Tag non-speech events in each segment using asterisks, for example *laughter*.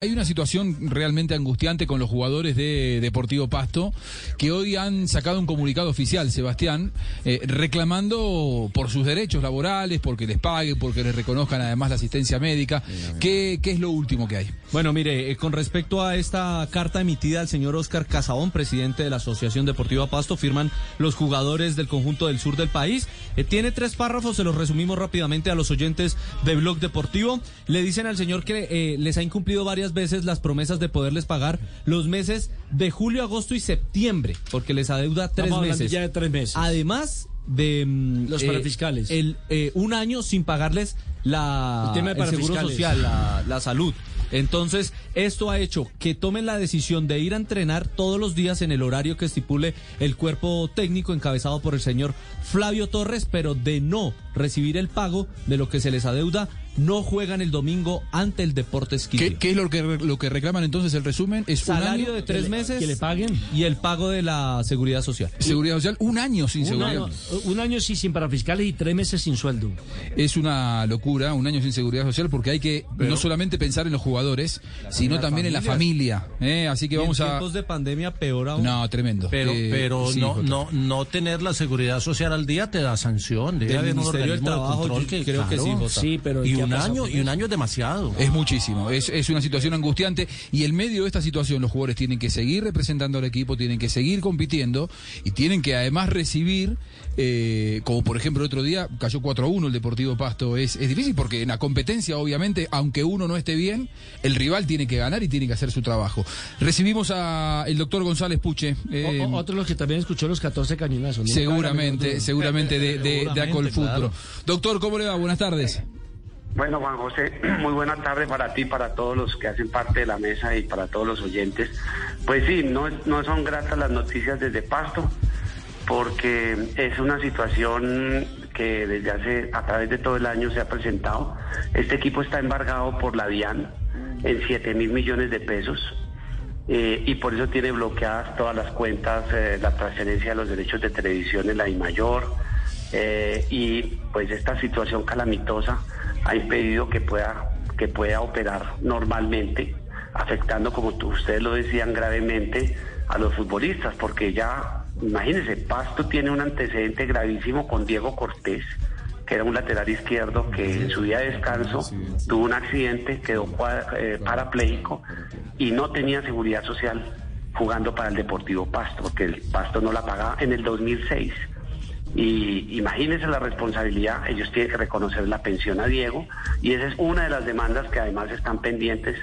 Hay una situación realmente angustiante con los jugadores de Deportivo Pasto que hoy han sacado un comunicado oficial, Sebastián, eh, reclamando por sus derechos laborales, porque les paguen, porque les reconozcan además la asistencia médica. ¿Qué, es lo último que hay? Bueno, mire, eh, con respecto a esta carta emitida al señor Oscar Casabón, presidente de la Asociación Deportiva Pasto, firman los jugadores del conjunto del sur del país. Eh, tiene tres párrafos, se los resumimos rápidamente a los oyentes de Blog Deportivo. Le dicen al señor que les ha incumplido varias veces las promesas de poderles pagar los meses de julio, agosto y septiembre, porque les adeuda tres meses. Ya de tres meses. Además de mm, los eh, parafiscales. El, eh, un año sin pagarles la, el, seguro social, la, la salud. Entonces, esto ha hecho que tomen la decisión de ir a entrenar todos los días en el horario que estipule el cuerpo técnico encabezado por el señor Flavio Torres, pero de no recibir el pago de lo que se les adeuda no juegan el domingo ante el Deportes Quito. ¿Qué, es lo que, lo que reclaman entonces el resumen? Es salario de tres meses que le paguen y el pago de la seguridad social. Seguridad social, un año sin seguridad. un año sí sin parafiscales y tres meses sin sueldo. Es una locura, un año sin seguridad social, porque hay que no solamente pensar en los jugadores, sino también en la familia. ¿eh? Así que vamos en a. tiempos de pandemia peor aún. No, tremendo. Pero, eh, pero no, no, no tener la seguridad social al día te da sanción. Debe haber un organismo de control que creo que sí, sí, pero y un año y un año demasiado. Es muchísimo, es, es una situación angustiante y en medio de esta situación los jugadores tienen que seguir representando al equipo, tienen que seguir compitiendo y tienen que además recibir, eh, como por ejemplo el otro día cayó 4 a 1 el Deportivo Pasto, es, es difícil porque en la competencia obviamente, aunque uno no esté bien, el rival tiene que ganar y tiene que hacer su trabajo. Recibimos a el doctor González Puche. Eh, otro los que también escuchó los 14 cañonazos. Seguramente, seguramente de, de, de Acolfutro. Doctor, ¿cómo le va? Buenas tardes. Bueno, Juan José, *clears throat* muy buena tarde para ti, para todos los que hacen parte de la mesa y para todos los oyentes. Pues sí, no, no son gratas las noticias desde Pasto, porque es una situación que desde hace, a través de todo el año se ha presentado. Este equipo está embargado por la DIAN en 7 mil millones de pesos. Eh, y por eso tiene bloqueadas todas las cuentas, eh, la transferencia de los derechos de televisión en la I-Mayor, eh, y pues esta situación calamitosa ha impedido que pueda, que pueda operar normalmente, afectando, como ustedes lo decían, gravemente a los futbolistas, porque ya, imagínense, Pasto tiene un antecedente gravísimo con Diego Cortés, que era un lateral izquierdo que en su día de descanso tuvo un accidente, quedó eh, parapléjico y no tenía seguridad social jugando para el Deportivo Pasto, porque el Pasto no la pagaba en el 2006. Y imagínense la responsabilidad, ellos tienen que reconocer la pensión a Diego y esa es una de las demandas que además están pendientes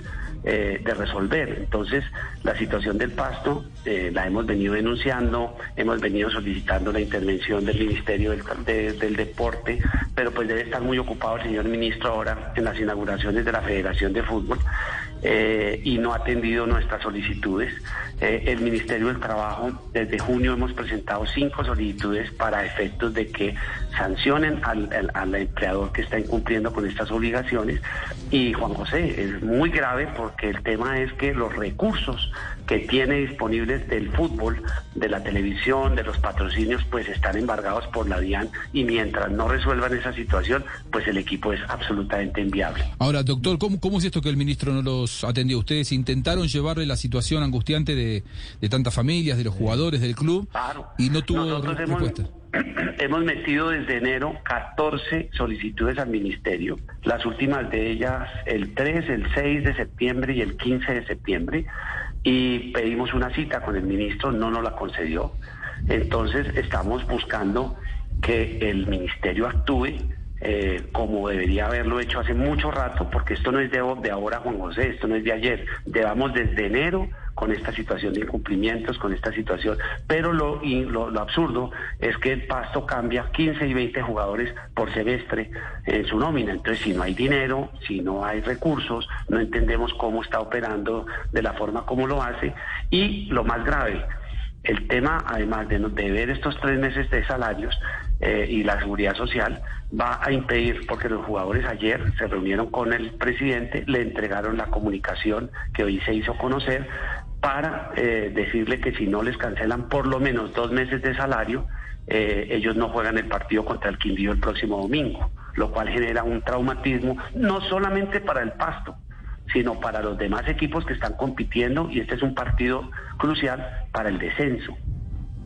eh, de resolver. Entonces, la situación del pasto eh, la hemos venido denunciando, hemos venido solicitando la intervención del Ministerio del, del, Deporte, pero pues debe estar muy ocupado el señor ministro ahora en las inauguraciones de la Federación de Fútbol. Eh, y no ha atendido nuestras solicitudes. Eh, el Ministerio del Trabajo, desde junio hemos presentado cinco solicitudes para efectos de que sancionen al, empleador que está incumpliendo con estas obligaciones. Y Juan José, es muy grave porque el tema es que los recursos que tiene disponibles del fútbol, de la televisión, de los patrocinios, pues están embargados por la DIAN y mientras no resuelvan esa situación, pues el equipo es absolutamente inviable. Ahora, doctor, ¿cómo, cómo es esto que el ministro no los atendió? ¿Ustedes intentaron llevarle la situación angustiante de, de tantas familias, de los jugadores del club y no tuvo respuesta? Hemos metido desde enero 14 solicitudes al ministerio, las últimas de ellas el 3, el 6 de septiembre y el 15 de septiembre, y pedimos una cita con el ministro, no nos la concedió. Entonces estamos buscando que el ministerio actúe eh, como debería haberlo hecho hace mucho rato, porque esto no es de, ahora, Juan José, esto no es de ayer, llevamos desde enero con esta situación de incumplimientos, con esta situación. Pero lo, absurdo es que el pasto cambia 15 y 20 jugadores por semestre en su nómina. Entonces, si no hay dinero, si no hay recursos, no entendemos cómo está operando de la forma como lo hace. Y lo más grave, el tema, además de, de ver estos tres meses de salarios eh, y la seguridad social, va a impedir, porque los jugadores ayer se reunieron con el presidente, le entregaron la comunicación que hoy se hizo conocer para eh, decirle que si no les cancelan por lo menos dos meses de salario, eh, ellos no juegan el partido contra el Quindío el próximo domingo, lo cual genera un traumatismo no solamente para el pasto, sino para los demás equipos que están compitiendo y este es un partido crucial para el descenso.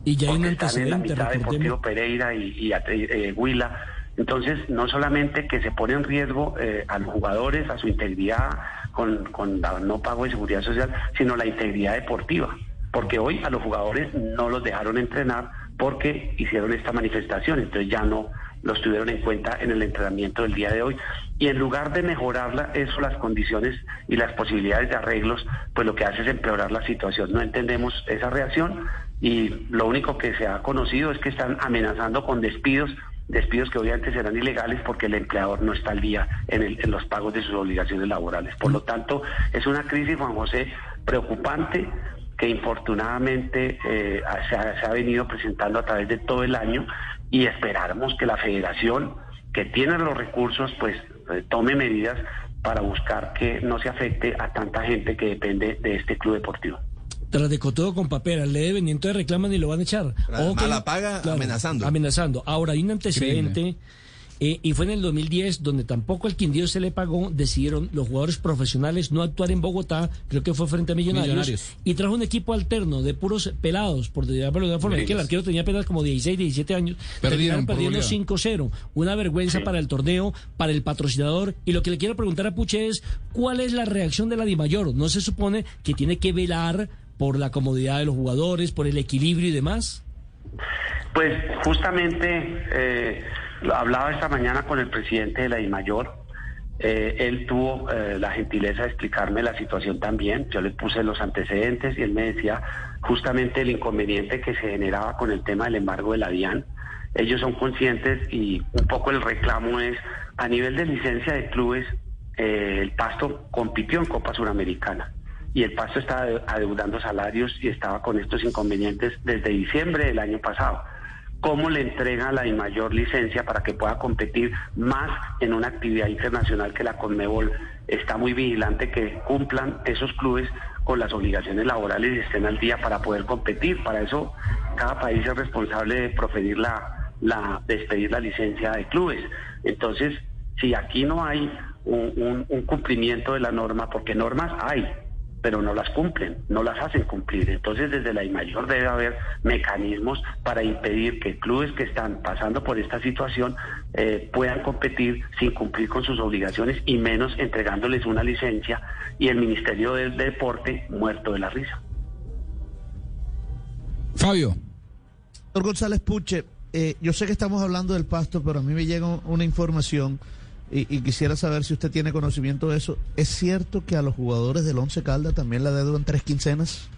Y ya hay un están en la mitad Deportivo. Pereira y, y eh, Huila. Entonces, no solamente que se pone en riesgo eh, a los jugadores, a su integridad con, con la no pago de seguridad social, sino la integridad deportiva. Porque hoy a los jugadores no los dejaron entrenar porque hicieron esta manifestación, entonces ya no los tuvieron en cuenta en el entrenamiento del día de hoy. Y en lugar de mejorarla, eso, las condiciones y las posibilidades de arreglos, pues lo que hace es empeorar la situación. No entendemos esa reacción y lo único que se ha conocido es que están amenazando con despidos, despidos que obviamente serán ilegales porque el empleador no está al día en, los pagos de sus obligaciones laborales. Por lo tanto, es una crisis, Juan José, preocupante que infortunadamente eh, se, ha, se ha venido presentando a través de todo el año y esperamos que la federación, que tiene los recursos, pues eh, tome medidas para buscar que no se afecte a tanta gente que depende de este club deportivo. Tras de cotejo con papera, le deben y entonces reclaman y lo van a echar. Ojo que- mala paga, amenazando. Amenazando. Ahora, hay un antecedente, eh, y fue en el 2010, donde tampoco al Quindío se le pagó, decidieron los jugadores profesionales no actuar en Bogotá, creo que fue frente a Millonarios, Millonarios. y trajo un equipo alterno de puros pelados, por llamarlo de una forma, que el arquero tenía apenas como 16, 17 años, Perdieron perdiendo goleada. 5-0. Una vergüenza para el torneo, para el patrocinador. Y lo que le quiero preguntar a Puche es, ¿cuál es la reacción de la DIMAYOR? ¿No se supone que tiene que velar por la comodidad de los jugadores, por el equilibrio y demás? Pues justamente eh, hablaba esta mañana con el presidente de la DIMAYOR. Eh, él tuvo eh, la gentileza de explicarme la situación también. Yo le puse los antecedentes y él me decía justamente el inconveniente que se generaba con el tema del embargo de la DIAN. Ellos son conscientes y un poco el reclamo es a nivel de licencia de clubes, eh, el Pasto compitió en Copa Suramericana y el Pasto estaba ade- adeudando salarios y estaba con estos inconvenientes desde diciembre del año pasado. ¿Cómo le entrega la mayor licencia para que pueda competir más en una actividad internacional que la Conmebol está muy vigilante que cumplan esos clubes con las obligaciones laborales y estén al día para poder competir? Para eso cada país es responsable de proferir la, la despedir la licencia de clubes. Entonces, si aquí no hay un- un cumplimiento de la norma, porque normas hay, pero no las cumplen, no las hacen cumplir. Entonces, desde la mayor debe haber mecanismos para impedir que clubes que están pasando por esta situación eh, puedan competir sin cumplir con sus obligaciones y menos entregándoles una licencia y el Ministerio del Deporte muerto de la risa. Fabio. Doctor González Puche, eh, yo sé que estamos hablando del pasto, pero a mí me llega una información y, y quisiera saber si usted tiene conocimiento de eso. ¿Es cierto que a los jugadores del Once Calda también la deudan tres quincenas?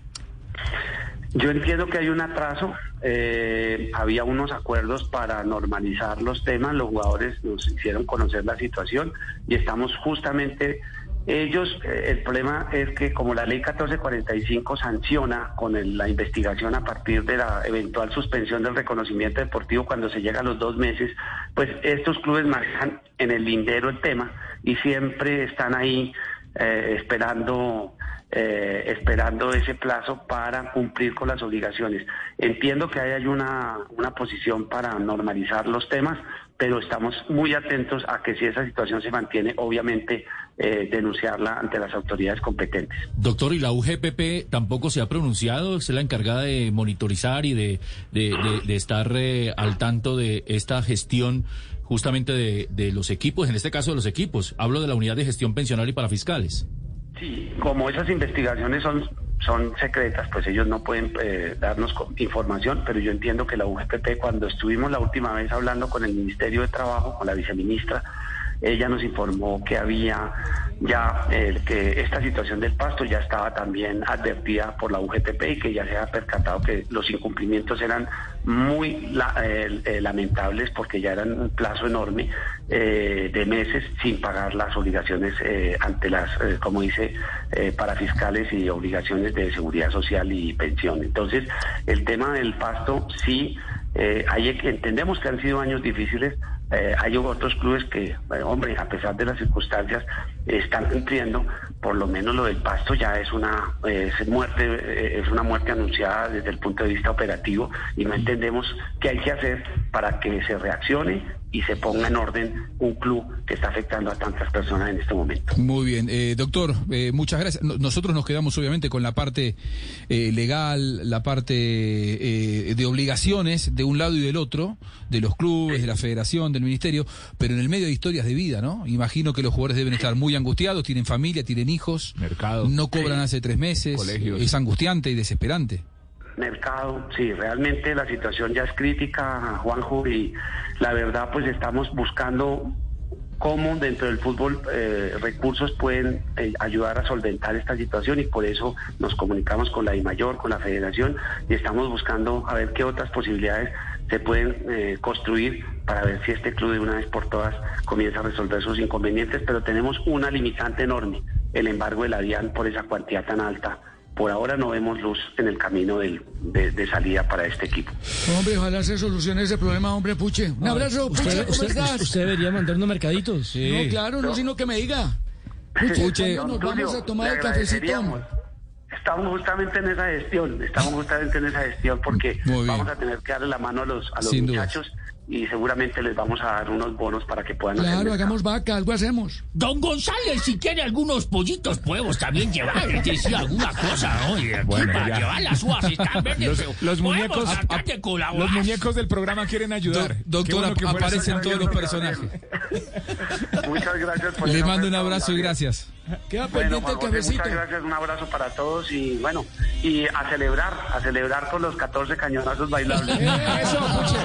Yo entiendo que hay un atraso, eh, había unos acuerdos para normalizar los temas, los jugadores nos hicieron conocer la situación y estamos justamente, ellos, eh, el problema es que como la ley 1445 sanciona con el- la investigación a partir de la eventual suspensión del reconocimiento deportivo cuando se llega a los dos meses, pues estos clubes manejan en el lindero el tema y siempre están ahí eh, esperando eh, esperando ese plazo para cumplir con las obligaciones. Entiendo que ahí hay una, una posición para normalizar los temas, pero estamos muy atentos a que si esa situación se mantiene, obviamente eh, denunciarla ante las autoridades competentes. Doctor, ¿y la UGPP tampoco se ha pronunciado? ¿Es la encargada de monitorizar y de, de, de- de estar eh, al tanto de esta gestión justamente de, de los equipos, en este caso de los equipos? Hablo de la unidad de gestión pensional y para fiscales. Sí, como esas investigaciones son, son secretas, pues ellos no pueden eh, darnos información, pero yo entiendo que la UGPP, cuando estuvimos la última vez hablando con el Ministerio de Trabajo, con la viceministra, ella nos informó que había ya, eh, que esta situación del pasto ya estaba también advertida por la UGPP y que ya se ha percatado que los incumplimientos eran muy eh, lamentables porque ya eran un plazo enorme eh, de meses sin pagar las obligaciones ante las, como dice, eh, parafiscales y obligaciones de seguridad social y pensión. Entonces, el tema del pasto sí, entendemos que han sido años difíciles, eh, hay otros clubes que, hombre, a pesar de las circunstancias, están cumpliendo. Por lo menos lo del pasto ya es una es muerte, eh, es una muerte anunciada desde el punto de vista operativo y no entendemos qué hay que hacer para que se reaccione y se ponga en orden un club que está afectando a tantas personas en este momento. Muy bien, eh, doctor, eh, muchas gracias. No- Nosotros nos quedamos obviamente con la parte eh, legal, la parte eh, de obligaciones de un lado y del otro, de los clubes, de la federación, del ministerio, pero en el medio de historias de vida, ¿no? Imagino que los jugadores deben estar muy angustiados, tienen familia, tienen hijos, Mercado. no cobran hace tres meses, Colegios. es angustiante y desesperante. Mercado, sí, realmente la situación ya es crítica, Juanjo, y la verdad pues estamos buscando cómo dentro del fútbol eh, recursos pueden eh, ayudar a solventar esta situación y por eso nos comunicamos con la DIMAYOR, con la federación y estamos buscando a ver qué otras posibilidades se pueden eh, construir para ver si este club de una vez por todas comienza a resolver sus inconvenientes, pero tenemos una limitante enorme, el embargo de la DIAN por esa cuantía tan alta. Por ahora no vemos luz en el camino de, de salida para este equipo. Hombre, ojalá se solucione ese problema, hombre, Puche. Un abrazo, Puche, Usted, ¿cómo usted- estás? usted debería mandar unos mercaditos. No, claro, no, sino que me diga. Puche, Puche, ¿cuándo nos Tulio, vamos a tomar el cafecito. Estamos justamente en esa gestión, estamos justamente en esa gestión porque vamos a tener que darle la mano a los, a los duda. Y seguramente les vamos a dar unos bonos para que puedan Claro, hagamos vaca, algo hacemos. Don González, si quiere algunos pollitos, podemos también llevar, decía alguna cosa, oye, Bueno, para ya. llevar las uvas están verdes, Los, los muñecos, de colaborar. los muñecos del programa quieren ayudar. Do- Qué doctor, bueno aparecen todos los personajes. *laughs* Muchas gracias por Le mando un abrazo y gracias. Queda Bueno, pendiente el cafecito. muchas gracias, un abrazo para todos y bueno, y a celebrar, a celebrar con los 14 cañonazos bailables. Eso, Puche.